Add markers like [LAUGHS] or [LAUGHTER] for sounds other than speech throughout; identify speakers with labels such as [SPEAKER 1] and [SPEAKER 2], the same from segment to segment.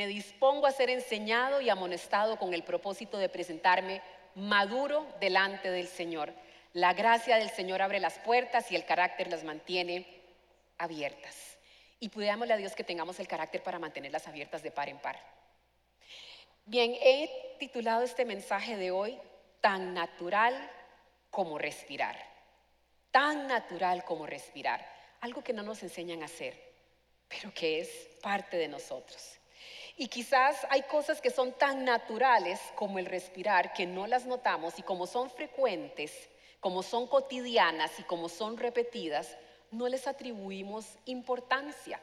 [SPEAKER 1] Me dispongo a ser enseñado y amonestado con el propósito de presentarme maduro delante del Señor. La gracia del Señor abre las puertas y el carácter las mantiene abiertas. Y pidámosle a Dios que tengamos el carácter para mantenerlas abiertas de par en par. Bien, he titulado este mensaje de hoy tan natural como respirar. Tan natural como respirar. Algo que no nos enseñan a hacer, pero que es parte de nosotros. Y quizás hay cosas que son tan naturales como el respirar que no las notamos y como son frecuentes, como son cotidianas y como son repetidas, no les atribuimos importancia,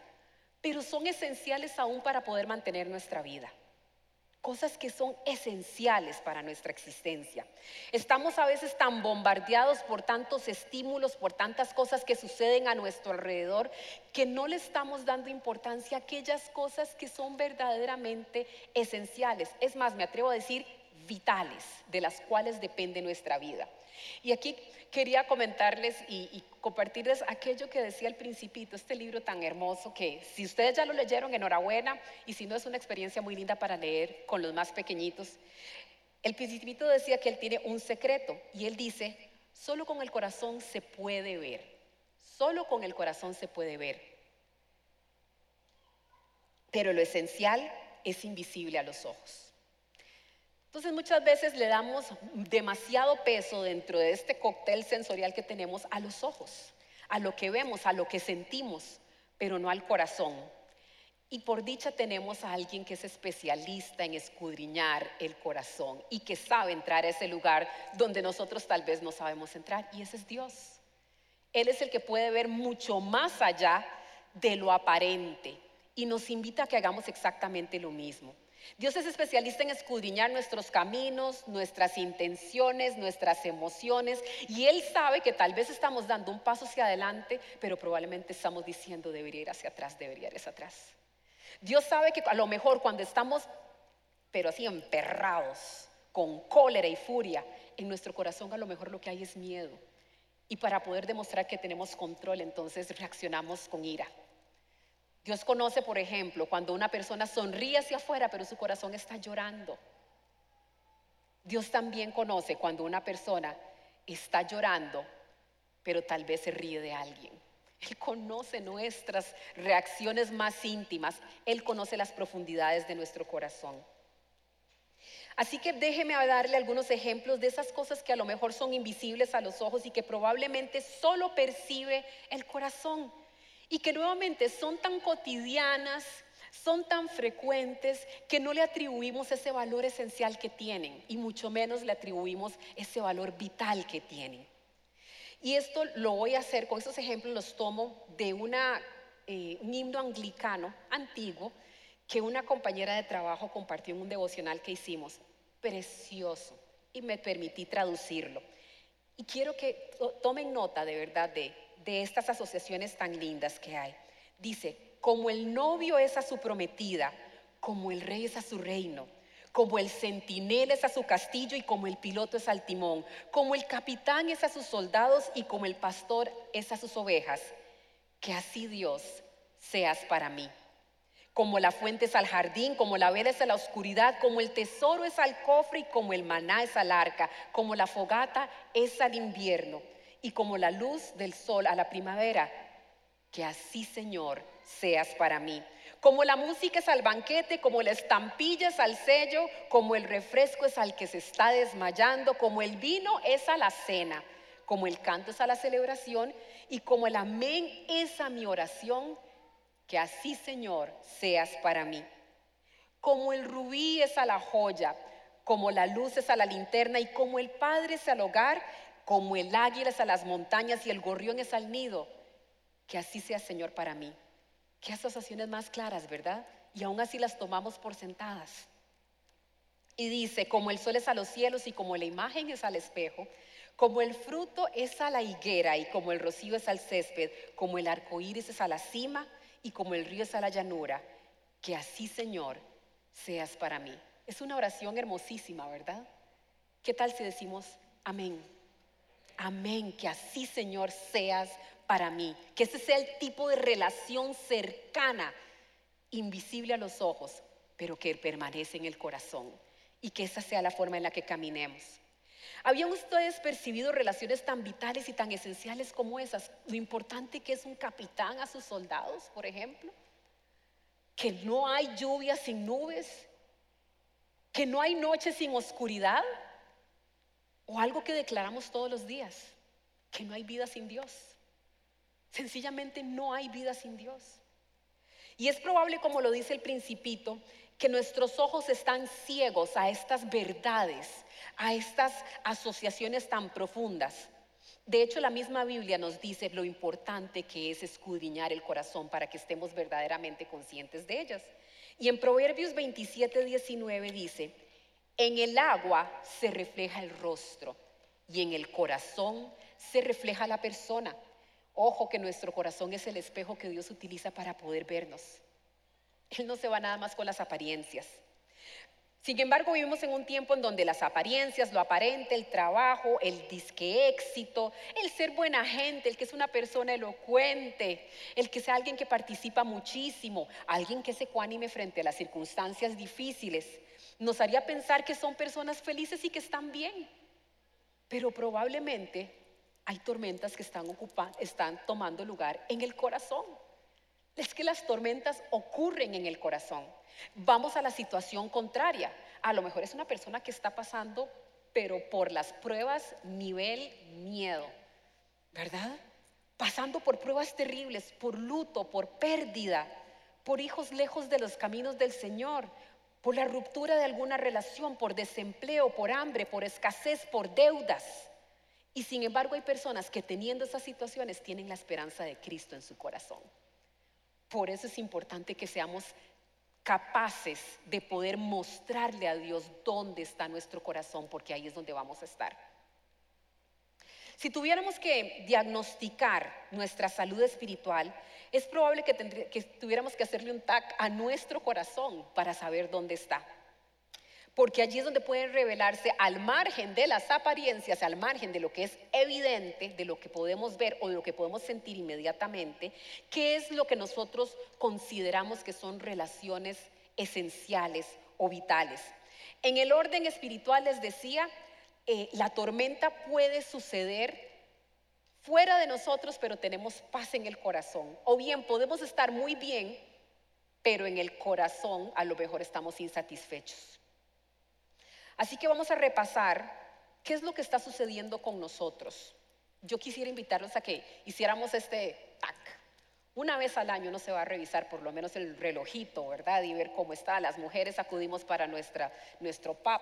[SPEAKER 1] pero son esenciales aún para poder mantener nuestra vida cosas que son esenciales para nuestra existencia. Estamos a veces tan bombardeados por tantos estímulos, por tantas cosas que suceden a nuestro alrededor, que no le estamos dando importancia a aquellas cosas que son verdaderamente esenciales. Es más, me atrevo a decir vitales, de las cuales depende nuestra vida. Y aquí quería comentarles y, compartirles aquello que decía el principito, este libro tan hermoso que si ustedes ya lo leyeron, enhorabuena, y si no es una experiencia muy linda para leer con los más pequeñitos. El principito decía que él tiene un secreto y él dice, solo con el corazón se puede ver, solo con el corazón se puede ver. Pero lo esencial es invisible a los ojos. Entonces muchas veces le damos demasiado peso dentro de este cóctel sensorial que tenemos a los ojos, a lo que vemos, a lo que sentimos, pero no al corazón. Y por dicha tenemos a alguien que es especialista en escudriñar el corazón y que sabe entrar a ese lugar donde nosotros tal vez no sabemos entrar. Y ese es Dios. Él es el que puede ver mucho más allá de lo aparente y nos invita a que hagamos exactamente lo mismo. Dios es especialista en escudriñar nuestros caminos, nuestras intenciones, nuestras emociones, y Él sabe que tal vez estamos dando un paso hacia adelante, pero probablemente estamos diciendo debería ir hacia atrás, debería ir hacia atrás. Dios sabe que a lo mejor cuando estamos, pero así emperrados, con cólera y furia, en nuestro corazón a lo mejor lo que hay es miedo. Y para poder demostrar que tenemos control, entonces reaccionamos con ira. Dios conoce, por ejemplo, cuando una persona sonríe hacia afuera, pero su corazón está llorando. Dios también conoce cuando una persona está llorando, pero tal vez se ríe de alguien. Él conoce nuestras reacciones más íntimas. Él conoce las profundidades de nuestro corazón. Así que déjeme darle algunos ejemplos de esas cosas que a lo mejor son invisibles a los ojos y que probablemente solo percibe el corazón y que nuevamente son tan cotidianas, son tan frecuentes que no le atribuimos ese valor esencial que tienen y mucho menos le atribuimos ese valor vital que tienen. Y esto lo voy a hacer, con estos ejemplos los tomo de eh, un himno anglicano antiguo que una compañera de trabajo compartió en un devocional que hicimos, precioso, y me permití traducirlo. Y quiero que tomen nota de verdad de de estas asociaciones tan lindas que hay. Dice, como el novio es a su prometida, como el rey es a su reino, como el centinela es a su castillo y como el piloto es al timón, como el capitán es a sus soldados y como el pastor es a sus ovejas, que así Dios seas para mí. Como la fuente es al jardín, como la vela es a la oscuridad, como el tesoro es al cofre y como el maná es al arca, como la fogata es al invierno y como la luz del sol a la primavera. Que así, Señor, seas para mí. Como la música es al banquete, como la estampilla es al sello, como el refresco es al que se está desmayando, como el vino es a la cena, como el canto es a la celebración y como el amén es a mi oración, que así, Señor, seas para mí. Como el rubí es a la joya, como la luz es a la linterna y como el Padre es al hogar, como el águila es a las montañas y el gorrión es al nido, que así sea, Señor, para mí. Qué asociaciones más claras, ¿verdad? Y aún así las tomamos por sentadas. Y dice, como el sol es a los cielos y como la imagen es al espejo, como el fruto es a la higuera y como el rocío es al césped, como el arco iris es a la cima y como el río es a la llanura, que así, Señor, seas para mí. Es una oración hermosísima, ¿verdad? ¿Qué tal si decimos amén? Amén, que así Señor seas para mí, que ese sea el tipo de relación cercana, invisible a los ojos, pero que permanece en el corazón y que esa sea la forma en la que caminemos. ¿Habían ustedes percibido relaciones tan vitales y tan esenciales como esas? Lo importante que es un capitán a sus soldados, por ejemplo. Que no hay lluvia sin nubes. Que no hay noche sin oscuridad. O algo que declaramos todos los días. Que no hay vida sin Dios. Sencillamente no hay vida sin Dios. Y es probable, como lo dice el principito, que nuestros ojos están ciegos a estas verdades, a estas asociaciones tan profundas. De hecho, la misma Biblia nos dice lo importante que es escudriñar el corazón para que estemos verdaderamente conscientes de ellas. Y en Proverbios 27, 19 dice, en el agua se refleja el rostro y en el corazón se refleja la persona. Ojo que nuestro corazón es el espejo que Dios utiliza para poder vernos. Él no se va nada más con las apariencias. Sin embargo, vivimos en un tiempo en donde las apariencias, lo aparente, el trabajo, el disque éxito, el ser buena gente, el que es una persona elocuente, el que sea alguien que participa muchísimo, alguien que es ecuánime frente a las circunstancias difíciles, nos haría pensar que son personas felices y que están bien. Pero probablemente hay tormentas que están, están tomando lugar en el corazón. Es que las tormentas ocurren en el corazón. Vamos a la situación contraria. A lo mejor es una persona que está pasando, pero por las pruebas nivel miedo, ¿verdad? Pasando por pruebas terribles, por luto, por pérdida, por hijos lejos de los caminos del Señor, por la ruptura de alguna relación, por desempleo, por hambre, por escasez, por deudas. Y sin embargo hay personas que teniendo esas situaciones tienen la esperanza de Cristo en su corazón. Por eso es importante que seamos capaces de poder mostrarle a Dios dónde está nuestro corazón, porque ahí es donde vamos a estar. Si tuviéramos que diagnosticar nuestra salud espiritual, es probable que, tuviéramos que hacerle un tag a nuestro corazón para saber dónde está porque allí es donde pueden revelarse al margen de las apariencias, al margen de lo que es evidente, de lo que podemos ver o de lo que podemos sentir inmediatamente, qué es lo que nosotros consideramos que son relaciones esenciales o vitales. En el orden espiritual les decía, eh, la tormenta puede suceder fuera de nosotros, pero tenemos paz en el corazón. O bien podemos estar muy bien, pero en el corazón a lo mejor estamos insatisfechos. Así que vamos a repasar qué es lo que está sucediendo con nosotros. Yo quisiera invitarlos a que hiciéramos este tac. Una vez al año no se va a revisar por lo menos el relojito, ¿verdad? Y ver cómo está. Las mujeres acudimos para nuestra, nuestro PAP.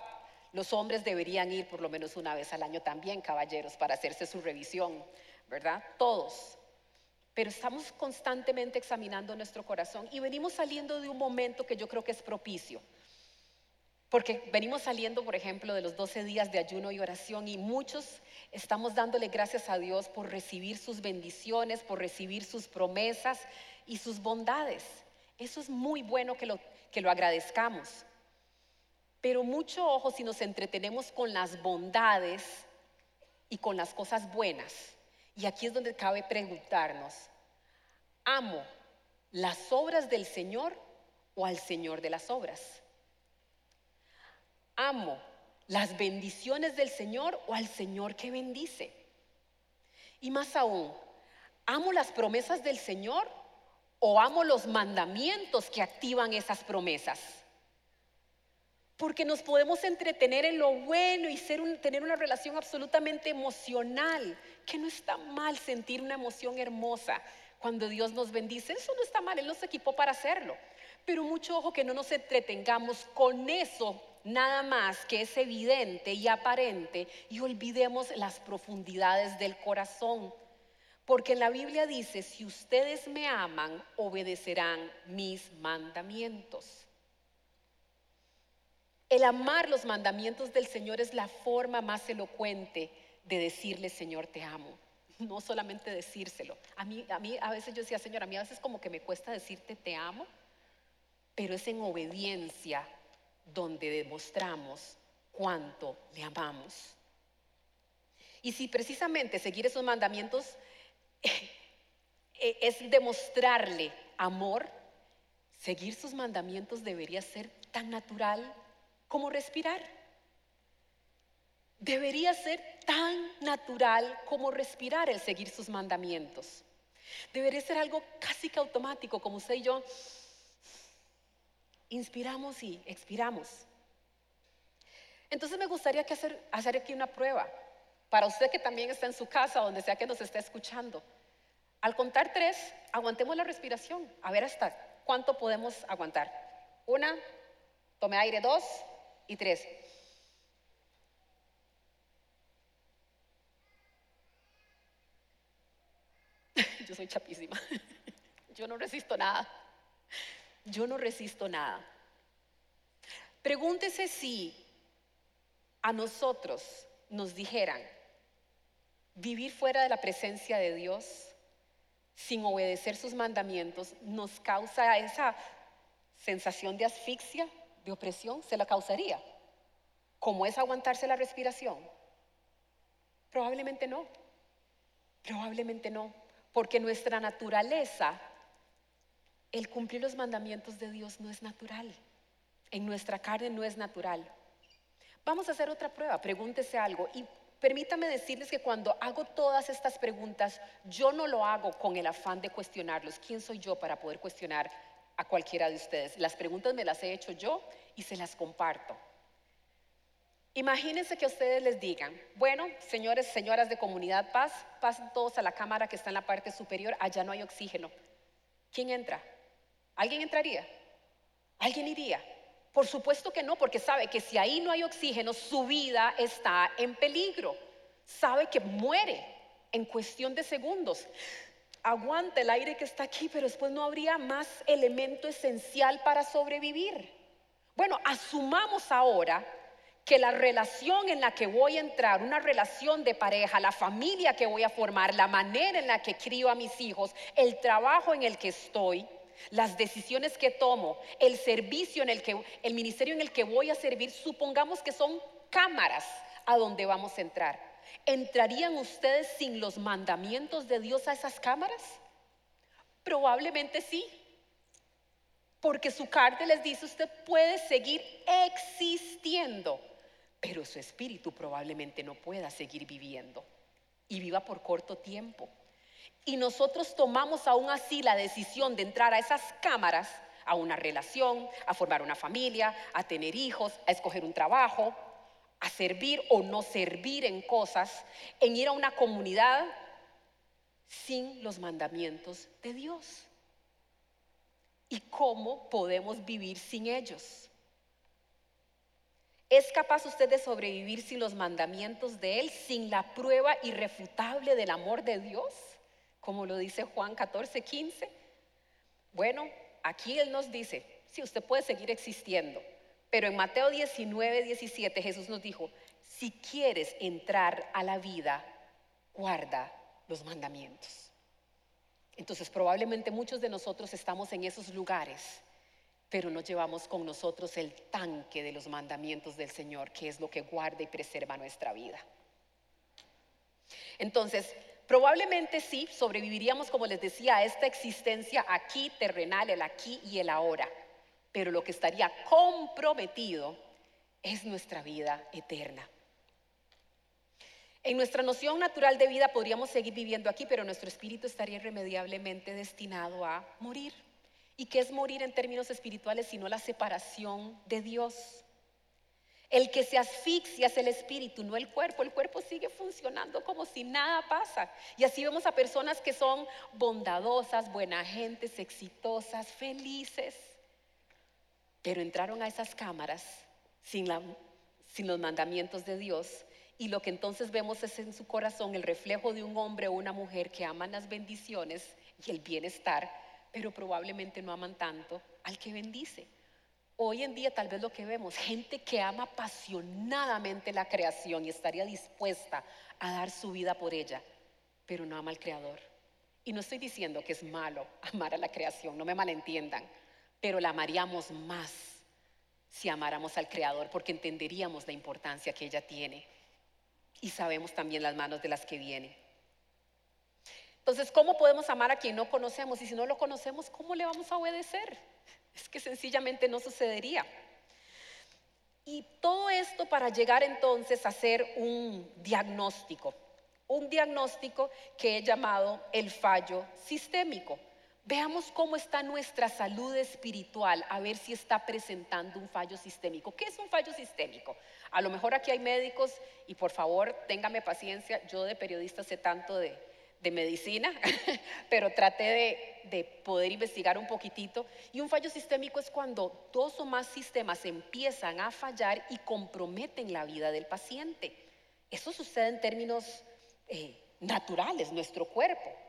[SPEAKER 1] Los hombres deberían ir por lo menos una vez al año también, caballeros, para hacerse su revisión, ¿verdad? Todos. Pero estamos constantemente examinando nuestro corazón y venimos saliendo de un momento que yo creo que es propicio. Porque venimos saliendo, por ejemplo, de los 12 días de ayuno y oración y muchos estamos dándole gracias a Dios por recibir sus bendiciones, por recibir sus promesas y sus bondades. Eso es muy bueno que lo, que lo agradezcamos. Pero mucho ojo si nos entretenemos con las bondades y con las cosas buenas. Y aquí es donde cabe preguntarnos, ¿amo las obras del Señor o al Señor de las obras? amo las bendiciones del Señor o al Señor que bendice. Y más aún, amo las promesas del Señor o amo los mandamientos que activan esas promesas. Porque nos podemos entretener en lo bueno y tener una relación absolutamente emocional, que no está mal sentir una emoción hermosa cuando Dios nos bendice. Eso no está mal, Él nos equipó para hacerlo. Pero mucho ojo que no nos entretengamos con eso nada más que es evidente y aparente y olvidemos las profundidades del corazón. Porque la Biblia dice, si ustedes me aman, obedecerán mis mandamientos. El amar los mandamientos del Señor es la forma más elocuente de decirle, Señor, te amo. No solamente decírselo. A mí, a mí a veces yo decía, Señor, a mí a veces como que me cuesta decirte te amo, pero es en obediencia donde demostramos cuánto le amamos. Y si precisamente seguir esos mandamientos [LAUGHS] eh, es demostrarle amor, seguir sus mandamientos debería ser tan natural como respirar. Debería ser tan natural como respirar el seguir sus mandamientos. Debería ser algo casi que automático, como usted y yo inspiramos y expiramos. Entonces me gustaría hacer, hacer aquí una prueba para usted que también está en su casa, donde sea que nos esté escuchando. Al contar tres, aguantemos la respiración, a ver hasta cuánto podemos aguantar. Una, tome aire, dos y tres. [LAUGHS] Yo soy chapísima. [LAUGHS] Yo no resisto nada. Yo no resisto nada. Pregúntese si a nosotros nos dijeran vivir fuera de la presencia de Dios sin obedecer sus mandamientos nos causa esa sensación de asfixia, de opresión, se la causaría. ¿Cómo es aguantarse la respiración? Probablemente no. Probablemente no. Porque nuestra naturaleza, el cumplir los mandamientos de Dios no es natural. En nuestra carne no es natural. Vamos a hacer otra prueba. Pregúntese algo. Y permítame decirles que cuando hago todas estas preguntas, yo no lo hago con el afán de cuestionarlos. ¿Quién soy yo para poder cuestionar a cualquiera de ustedes? Las preguntas me las he hecho yo y se las comparto. Imagínense que ustedes les digan, bueno, señores, señoras de Comunidad Paz, pasen todos a la cámara que está en la parte superior, allá no hay oxígeno. ¿Quién entra? ¿Alguien entraría? ¿Alguien iría? Por supuesto que no, porque sabe que si ahí no hay oxígeno, su vida está en peligro. Sabe que muere en cuestión de segundos. Aguanta el aire que está aquí, pero después no habría más elemento esencial para sobrevivir. Bueno, asumamos ahora que la relación en la que voy a entrar, una relación de pareja, la familia que voy a formar, la manera en la que crío a mis hijos, el trabajo en el que estoy, las decisiones que tomo, el servicio en el que, el ministerio en el que voy a servir, supongamos que son cámaras a donde vamos a entrar. ¿Entrarían ustedes sin los mandamientos de Dios a esas cámaras? Probablemente sí. Porque su carta les dice, usted puede seguir existiendo pero su espíritu probablemente no pueda seguir viviendo y viva por corto tiempo. Y nosotros tomamos aún así la decisión de entrar a esas cámaras, a una relación, a formar una familia, a tener hijos, a escoger un trabajo, a servir o no servir en cosas, en ir a una comunidad sin los mandamientos de Dios. ¿Y cómo podemos vivir sin ellos? ¿Es capaz usted de sobrevivir sin los mandamientos de Él, sin la prueba irrefutable del amor de Dios? Como lo dice Juan 14, 15. Bueno, aquí Él nos dice, sí, usted puede seguir existiendo, pero en Mateo 19, 17 Jesús nos dijo, si quieres entrar a la vida, guarda los mandamientos. Entonces probablemente muchos de nosotros estamos en esos lugares pero no llevamos con nosotros el tanque de los mandamientos del Señor, que es lo que guarda y preserva nuestra vida. Entonces, probablemente sí, sobreviviríamos, como les decía, a esta existencia aquí terrenal, el aquí y el ahora, pero lo que estaría comprometido es nuestra vida eterna. En nuestra noción natural de vida podríamos seguir viviendo aquí, pero nuestro espíritu estaría irremediablemente destinado a morir. ¿Y qué es morir en términos espirituales sino la separación de Dios? El que se asfixia es el espíritu, no el cuerpo. El cuerpo sigue funcionando como si nada pasa. Y así vemos a personas que son bondadosas, buena gentes, exitosas, felices. Pero entraron a esas cámaras sin, los mandamientos de Dios. Y lo que entonces vemos es en su corazón el reflejo de un hombre o una mujer que aman las bendiciones y el bienestar pero probablemente no aman tanto al que bendice. Hoy en día tal vez lo que vemos, gente que ama apasionadamente la creación y estaría dispuesta a dar su vida por ella, pero no ama al Creador. Y no estoy diciendo que es malo amar a la creación, no me malentiendan, pero la amaríamos más si amáramos al Creador, porque entenderíamos la importancia que ella tiene y sabemos también las manos de las que viene. Entonces, ¿cómo podemos amar a quien no conocemos? Y si no lo conocemos, ¿cómo le vamos a obedecer? Es que sencillamente no sucedería. Y todo esto para llegar entonces a hacer un diagnóstico, un diagnóstico que he llamado el fallo sistémico. Veamos cómo está nuestra salud espiritual, a ver si está presentando un fallo sistémico. ¿Qué es un fallo sistémico? A lo mejor aquí hay médicos y por favor téngame paciencia, yo de periodista sé tanto de, medicina, [LAUGHS] pero traté de, de poder investigar un poquitito. Y un fallo sistémico es cuando dos o más sistemas empiezan a fallar y comprometen la vida del paciente. Eso sucede en términos eh, naturales, nuestro cuerpo.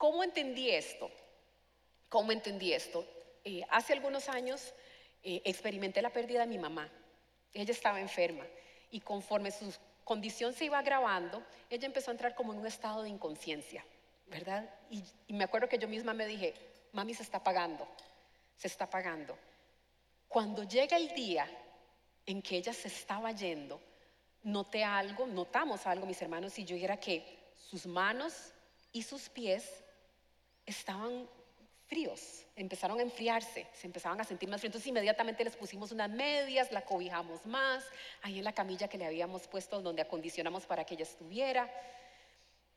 [SPEAKER 1] ¿Cómo entendí esto? ¿Cómo entendí esto? Eh, hace algunos años eh, experimenté la pérdida de mi mamá. Ella estaba enferma y conforme su condición se iba agravando, ella empezó a entrar como en un estado de inconsciencia, ¿verdad? Y, y me acuerdo que yo misma me dije, mami se está apagando, se está apagando. Cuando llega el día en que ella se estaba yendo, noté algo, notamos algo, mis hermanos y yo, y era que sus manos y sus pies estaban fríos, empezaron a enfriarse, se empezaban a sentir más fríos. Entonces inmediatamente les pusimos unas medias, la cobijamos más, ahí en la camilla que le habíamos puesto donde acondicionamos para que ella estuviera.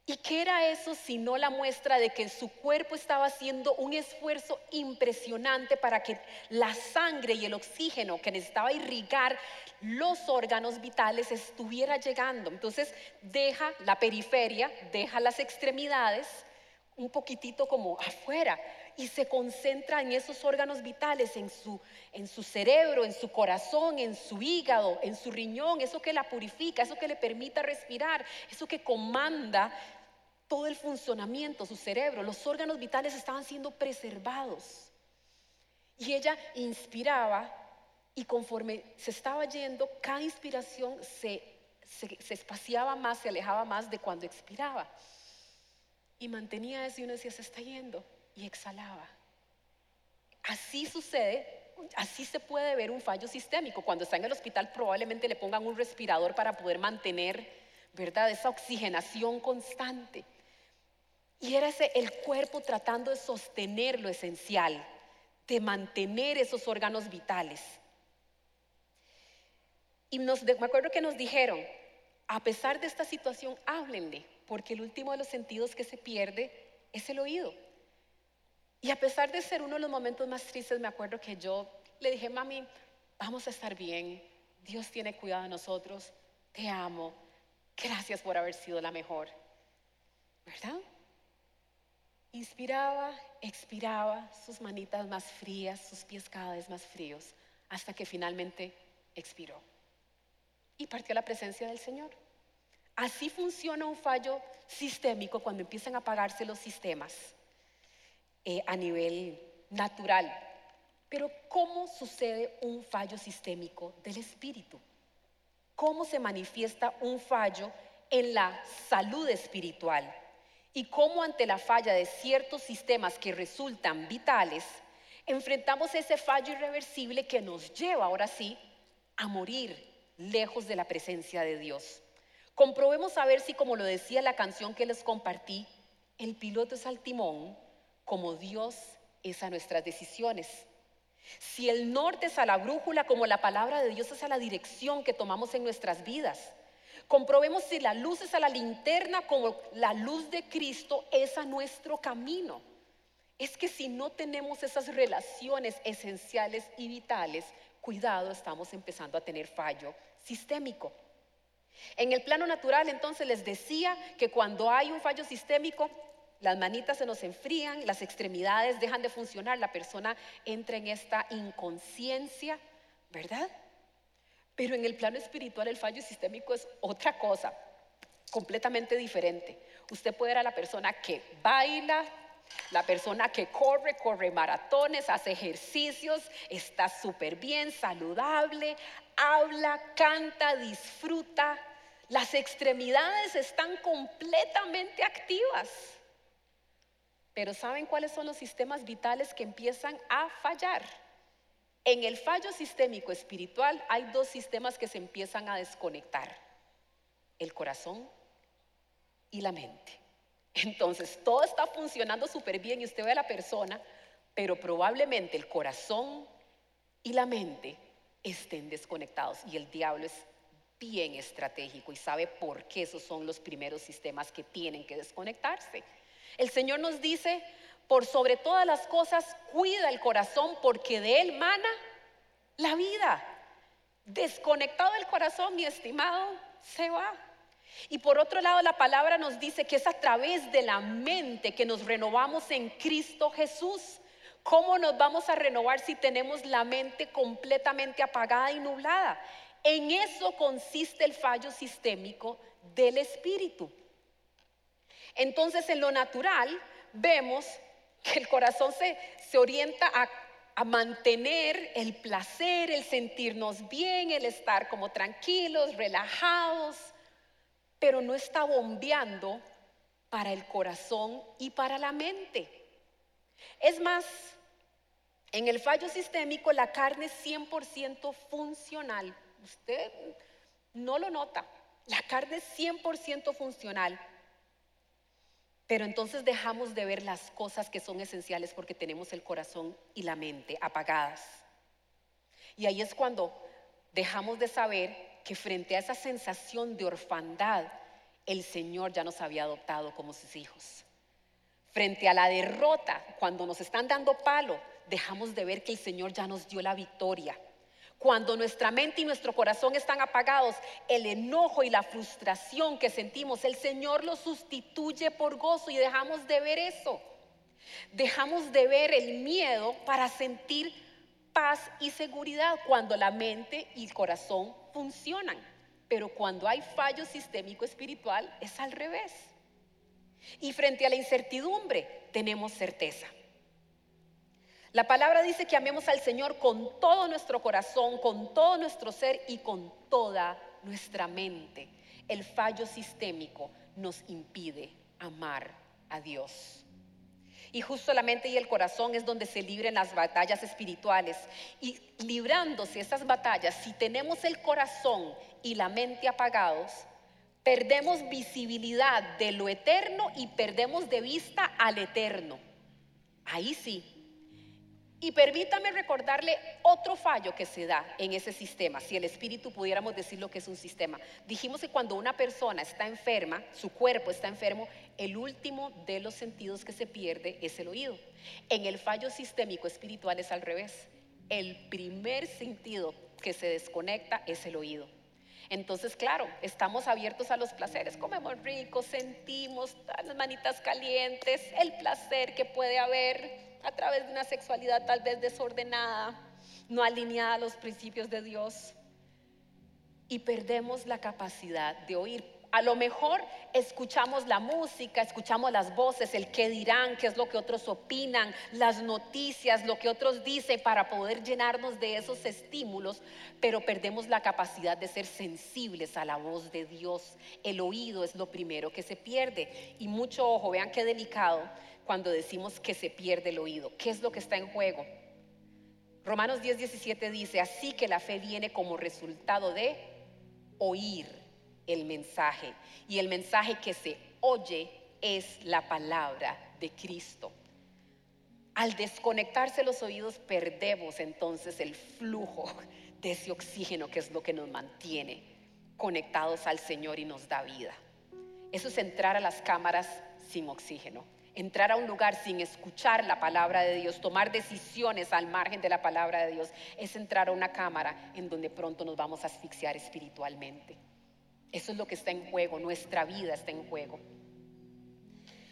[SPEAKER 1] ¿Y qué era eso sino la muestra de que su cuerpo estaba haciendo un esfuerzo impresionante para que la sangre y el oxígeno que necesitaba irrigar los órganos vitales estuviera llegando? Entonces deja la periferia, deja las extremidades un poquitito como afuera y se concentra en esos órganos vitales, en su, en su cerebro, en su corazón, en su hígado, en su riñón, eso que la purifica, eso que le permita respirar, eso que comanda todo el funcionamiento, su cerebro, los órganos vitales estaban siendo preservados. Y ella inspiraba y conforme se estaba yendo, cada inspiración se, se, se espaciaba más, se alejaba más de cuando expiraba. Y mantenía eso y uno decía, se está yendo y exhalaba. Así sucede, así se puede ver un fallo sistémico. Cuando está en el hospital probablemente le pongan un respirador para poder mantener, ¿verdad? Esa oxigenación constante. Y era ese el cuerpo tratando de sostener lo esencial, de mantener esos órganos vitales. Y nos, me acuerdo que nos dijeron, a pesar de esta situación, háblenle, porque el último de los sentidos que se pierde es el oído. Y a pesar de ser uno de los momentos más tristes, me acuerdo que yo le dije, mami, vamos a estar bien, Dios tiene cuidado de nosotros, te amo, gracias por haber sido la mejor. ¿Verdad? Inspiraba, expiraba, sus manitas más frías, sus pies cada vez más fríos, hasta que finalmente expiró. Y partió a la presencia del Señor. Así funciona un fallo sistémico cuando empiezan a apagarse los sistemas. Eh, a nivel natural. Pero ¿cómo sucede un fallo sistémico del espíritu? ¿Cómo se manifiesta un fallo en la salud espiritual? Y cómo ante la falla de ciertos sistemas que resultan vitales, enfrentamos ese fallo irreversible que nos lleva ahora sí a morir lejos de la presencia de Dios. Comprobemos a ver si, como lo decía la canción que les compartí, el piloto es al timón como Dios es a nuestras decisiones. Si el norte es a la brújula, como la palabra de Dios es a la dirección que tomamos en nuestras vidas. Comprobemos si la luz es a la linterna, como la luz de Cristo es a nuestro camino. Es que si no tenemos esas relaciones esenciales y vitales, cuidado, estamos empezando a tener fallo sistémico. En el plano natural, entonces les decía que cuando hay un fallo sistémico, las manitas se nos enfrían, las extremidades dejan de funcionar, la persona entra en esta inconsciencia, ¿verdad? Pero en el plano espiritual el fallo sistémico es otra cosa, completamente diferente. Usted puede ver a la persona que baila, la persona que corre, corre maratones, hace ejercicios, está súper bien, saludable, habla, canta, disfruta. Las extremidades están completamente activas. Pero ¿saben cuáles son los sistemas vitales que empiezan a fallar? En el fallo sistémico espiritual hay dos sistemas que se empiezan a desconectar, el corazón y la mente. Entonces, todo está funcionando súper bien y usted ve a la persona, pero probablemente el corazón y la mente estén desconectados. Y el diablo es bien estratégico y sabe por qué esos son los primeros sistemas que tienen que desconectarse. El Señor nos dice, por sobre todas las cosas, cuida el corazón porque de él mana la vida. Desconectado el corazón, mi estimado, se va. Y por otro lado, la palabra nos dice que es a través de la mente que nos renovamos en Cristo Jesús. ¿Cómo nos vamos a renovar si tenemos la mente completamente apagada y nublada? En eso consiste el fallo sistémico del espíritu. Entonces, en lo natural, vemos que el corazón se, se orienta a, a mantener el placer, el sentirnos bien, el estar como tranquilos, relajados, pero no está bombeando para el corazón y para la mente. Es más, en el fallo sistémico la carne es 100% funcional. Usted no lo nota. La carne es 100% funcional. Pero entonces dejamos de ver las cosas que son esenciales porque tenemos el corazón y la mente apagadas. Y ahí es cuando dejamos de saber que frente a esa sensación de orfandad, el Señor ya nos había adoptado como sus hijos. Frente a la derrota, cuando nos están dando palo, dejamos de ver que el Señor ya nos dio la victoria. Cuando nuestra mente y nuestro corazón están apagados, el enojo y la frustración que sentimos, el Señor lo sustituye por gozo y dejamos de ver eso. Dejamos de ver el miedo para sentir paz y seguridad cuando la mente y el corazón funcionan. Pero cuando hay fallo sistémico espiritual es al revés. Y frente a la incertidumbre tenemos certeza. La palabra dice que amemos al Señor con todo nuestro corazón, con todo nuestro ser y con toda nuestra mente. El fallo sistémico nos impide amar a Dios. Y justo la mente y el corazón es donde se libren las batallas espirituales. Y librándose esas batallas, si tenemos el corazón y la mente apagados, perdemos visibilidad de lo eterno y perdemos de vista al eterno. Ahí sí, y permítame recordarle otro fallo que se da en ese sistema, si el espíritu pudiéramos decir lo que es un sistema. Dijimos que cuando una persona está enferma, su cuerpo está enfermo, el último de los sentidos que se pierde es el oído. En el fallo sistémico espiritual es al revés. El primer sentido que se desconecta es el oído. Entonces, claro, estamos abiertos a los placeres, comemos rico, sentimos las manitas calientes, el placer que puede haber a través de una sexualidad tal vez desordenada, no alineada a los principios de Dios. Y perdemos la capacidad de oír. A lo mejor escuchamos la música, escuchamos las voces, el qué dirán, qué es lo que otros opinan, las noticias, lo que otros dicen para poder llenarnos de esos estímulos, pero perdemos la capacidad de ser sensibles a la voz de Dios. El oído es lo primero que se pierde. Y mucho ojo, vean qué delicado cuando decimos que se pierde el oído. ¿Qué es lo que está en juego? Romanos 10, 17 dice, así que la fe viene como resultado de oír el mensaje. Y el mensaje que se oye es la palabra de Cristo. Al desconectarse los oídos perdemos entonces el flujo de ese oxígeno que es lo que nos mantiene conectados al Señor y nos da vida. Eso es entrar a las cámaras sin oxígeno entrar a un lugar sin escuchar la palabra de Dios, tomar decisiones al margen de la palabra de Dios, es entrar a una cámara en donde pronto nos vamos a asfixiar espiritualmente. Eso es lo que está en juego, nuestra vida está en juego.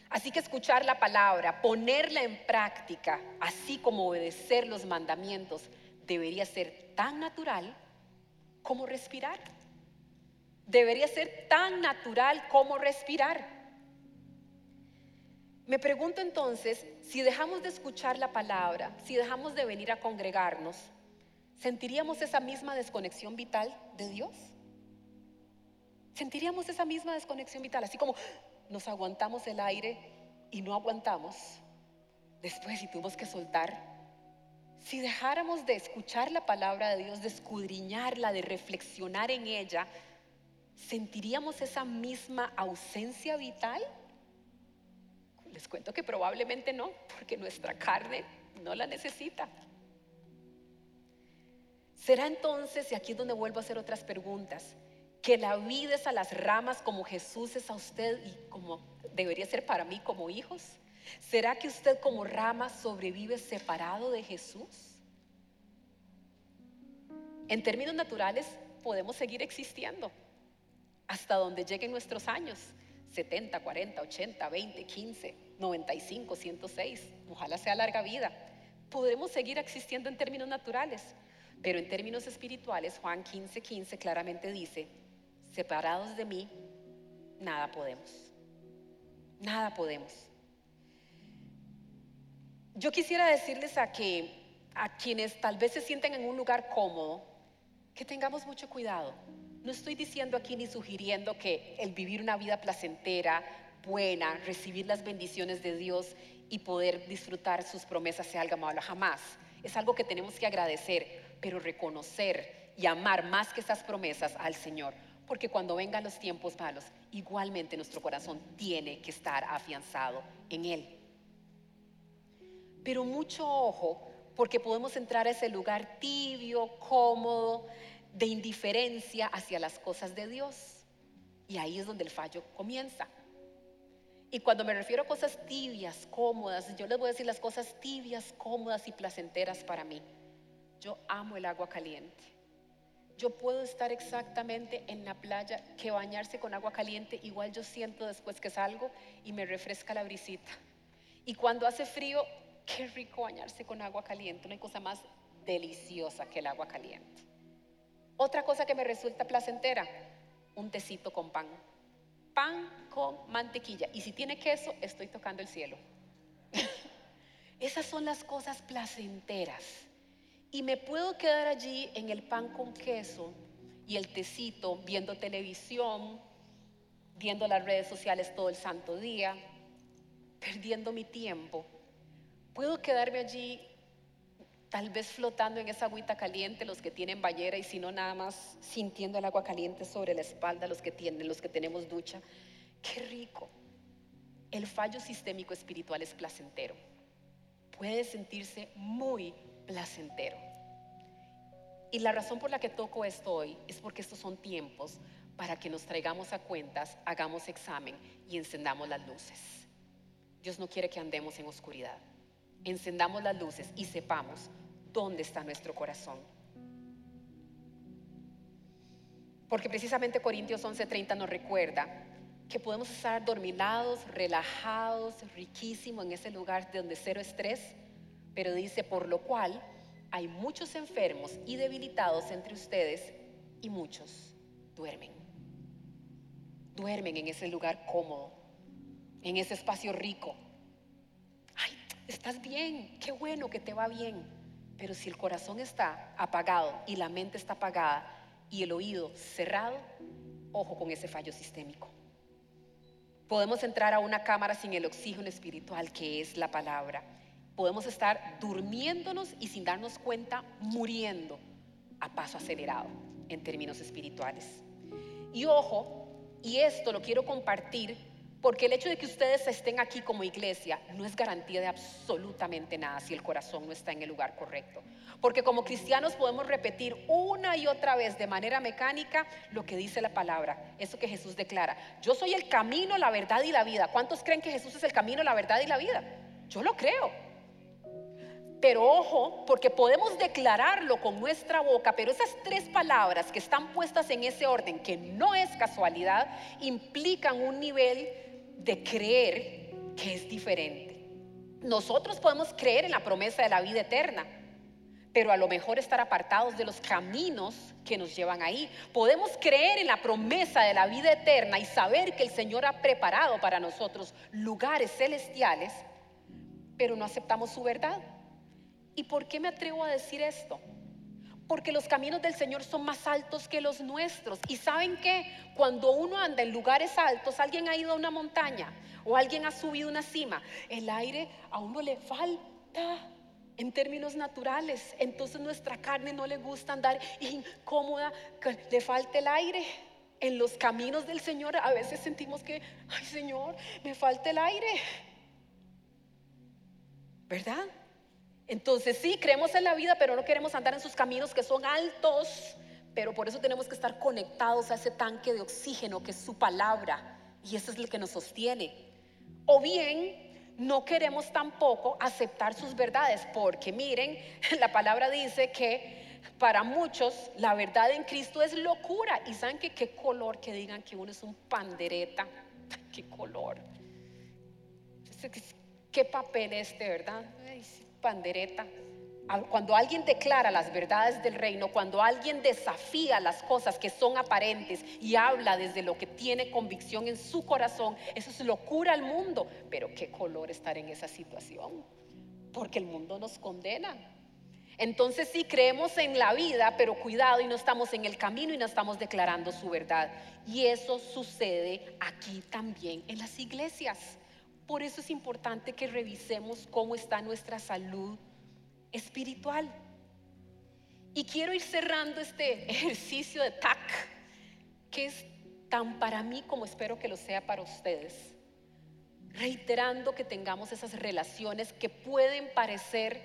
[SPEAKER 1] Así que escuchar la palabra, ponerla en práctica, así como obedecer los mandamientos, debería ser tan natural como respirar. Debería ser tan natural como respirar. Me pregunto entonces, si dejamos de escuchar la palabra, si dejamos de venir a congregarnos, ¿sentiríamos esa misma desconexión vital de Dios? ¿Sentiríamos esa misma desconexión vital? Así como nos aguantamos el aire y no aguantamos, después si tuvimos que soltar. Si dejáramos de escuchar la palabra de Dios, de escudriñarla, de reflexionar en ella, ¿sentiríamos esa misma ausencia vital? Les cuento que probablemente no, porque nuestra carne no la necesita. Será entonces, y aquí es donde vuelvo a hacer otras preguntas, que la vida es a las ramas como Jesús es a usted y como debería ser para mí como hijos. ¿Será que usted como rama sobrevive separado de Jesús? En términos naturales podemos seguir existiendo hasta donde lleguen nuestros años, 70, 40, 80, 20, 15, 95, 106, ojalá sea larga vida. Podemos seguir existiendo en términos naturales, pero en términos espirituales, Juan 15, 15 claramente dice, separados de mí, nada podemos. Nada podemos. Yo quisiera decirles a que a quienes tal vez se sienten en un lugar cómodo, que tengamos mucho cuidado. No estoy diciendo aquí ni sugiriendo que el vivir una vida placentera, buena, recibir las bendiciones de Dios y poder disfrutar sus promesas sea algo malo, jamás. Es algo que tenemos que agradecer, pero reconocer y amar más que esas promesas al Señor. Porque cuando vengan los tiempos malos, igualmente nuestro corazón tiene que estar afianzado en Él. Pero mucho ojo, porque podemos entrar a ese lugar tibio, cómodo, de indiferencia hacia las cosas de Dios. Y ahí es donde el fallo comienza. Y cuando me refiero a cosas tibias, cómodas, yo les voy a decir las cosas tibias, cómodas y placenteras para mí. Yo amo el agua caliente. Yo puedo estar exactamente en la playa que bañarse con agua caliente, igual yo siento después que salgo y me refresca la brisita. Y cuando hace frío, qué rico bañarse con agua caliente, no hay cosa más deliciosa que el agua caliente. Otra cosa que me resulta placentera, un tecito con pan. Pan con mantequilla. Y si tiene queso, estoy tocando el cielo. [LAUGHS] Esas son las cosas placenteras. Y me puedo quedar allí en el pan con queso y el tecito, viendo televisión, viendo las redes sociales todo el santo día, perdiendo mi tiempo. Puedo quedarme allí tal vez flotando en esa agüita caliente, los que tienen ballera y si no nada más sintiendo el agua caliente sobre la espalda, los que tienen, los que tenemos ducha. Qué rico. El fallo sistémico espiritual es placentero. Puede sentirse muy placentero. Y la razón por la que toco esto hoy es porque estos son tiempos para que nos traigamos a cuentas, hagamos examen y encendamos las luces. Dios no quiere que andemos en oscuridad. Encendamos las luces y sepamos dónde está nuestro corazón. Porque precisamente Corintios 11:30 nos recuerda que podemos estar dormilados, relajados, riquísimos en ese lugar de donde cero estrés, pero dice, por lo cual hay muchos enfermos y debilitados entre ustedes y muchos duermen. Duermen en ese lugar cómodo, en ese espacio rico. Ay, estás bien, qué bueno que te va bien pero si el corazón está apagado y la mente está apagada y el oído cerrado, ojo con ese fallo sistémico. Podemos entrar a una cámara sin el oxígeno espiritual que es la palabra. Podemos estar durmiéndonos y sin darnos cuenta muriendo a paso acelerado en términos espirituales. Y ojo, y esto lo quiero compartir porque el hecho de que ustedes estén aquí como iglesia no es garantía de absolutamente nada si el corazón no está en el lugar correcto. Porque como cristianos podemos repetir una y otra vez de manera mecánica lo que dice la palabra, eso que Jesús declara. Yo soy el camino, la verdad y la vida. ¿Cuántos creen que Jesús es el camino, la verdad y la vida? Yo lo creo. Pero ojo, porque podemos declararlo con nuestra boca, pero esas tres palabras que están puestas en ese orden, que no es casualidad, implican un nivel de creer que es diferente. Nosotros podemos creer en la promesa de la vida eterna, pero a lo mejor estar apartados de los caminos que nos llevan ahí. Podemos creer en la promesa de la vida eterna y saber que el Señor ha preparado para nosotros lugares celestiales, pero no aceptamos su verdad. ¿Y por qué me atrevo a decir esto? porque los caminos del Señor son más altos que los nuestros. Y saben que cuando uno anda en lugares altos, alguien ha ido a una montaña o alguien ha subido una cima, el aire a uno le falta en términos naturales. Entonces nuestra carne no le gusta andar incómoda, le falta el aire. En los caminos del Señor a veces sentimos que, ay Señor, me falta el aire. ¿Verdad? Entonces sí, creemos en la vida, pero no queremos andar en sus caminos que son altos, pero por eso tenemos que estar conectados a ese tanque de oxígeno que es su palabra y eso es lo que nos sostiene. O bien, no queremos tampoco aceptar sus verdades, porque miren, [LAUGHS] la palabra dice que para muchos la verdad en Cristo es locura. Y saben que qué color que digan que uno es un pandereta, [LAUGHS] qué color. Qué papel este, ¿verdad? Pandereta. Cuando alguien declara las verdades del reino, cuando alguien desafía las cosas que son aparentes y habla desde lo que tiene convicción en su corazón, eso es locura al mundo. Pero qué color estar en esa situación, porque el mundo nos condena. Entonces sí creemos en la vida, pero cuidado y no estamos en el camino y no estamos declarando su verdad. Y eso sucede aquí también en las iglesias. Por eso es importante que revisemos cómo está nuestra salud espiritual. Y quiero ir cerrando este [LAUGHS] ejercicio de TAC, que es tan para mí como espero que lo sea para ustedes. Reiterando que tengamos esas relaciones que pueden parecer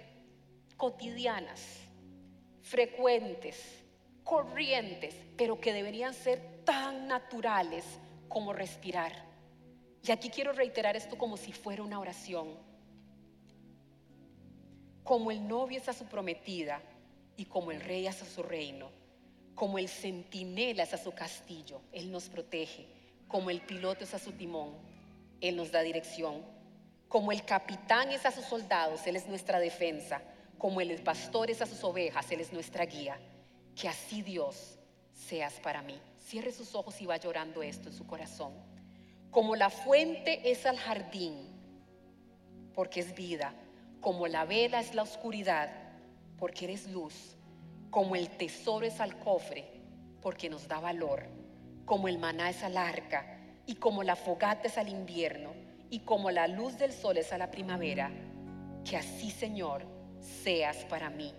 [SPEAKER 1] cotidianas, frecuentes, corrientes, pero que deberían ser tan naturales como respirar. Y aquí quiero reiterar esto como si fuera una oración. Como el novio es a su prometida y como el rey es a su reino, como el centinela es a su castillo, Él nos protege, como el piloto es a su timón, Él nos da dirección, como el capitán es a sus soldados, Él es nuestra defensa, como el pastor es a sus ovejas, Él es nuestra guía. Que así Dios seas para mí. Cierre sus ojos y va llorando esto en su corazón. Como la fuente es al jardín, porque es vida. Como la vela es la oscuridad, porque eres luz. Como el tesoro es al cofre, porque nos da valor. Como el maná es al arca, y como la fogata es al invierno, y como la luz del sol es a la primavera. Que así, Señor, seas para mí.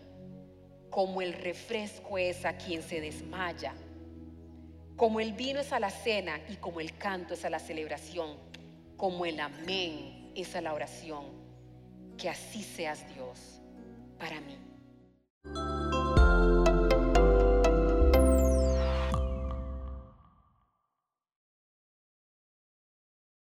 [SPEAKER 1] Como el refresco es a quien se desmaya como el vino es a la cena y como el canto es a la celebración, como el amén es a la oración, que así seas Dios para mí.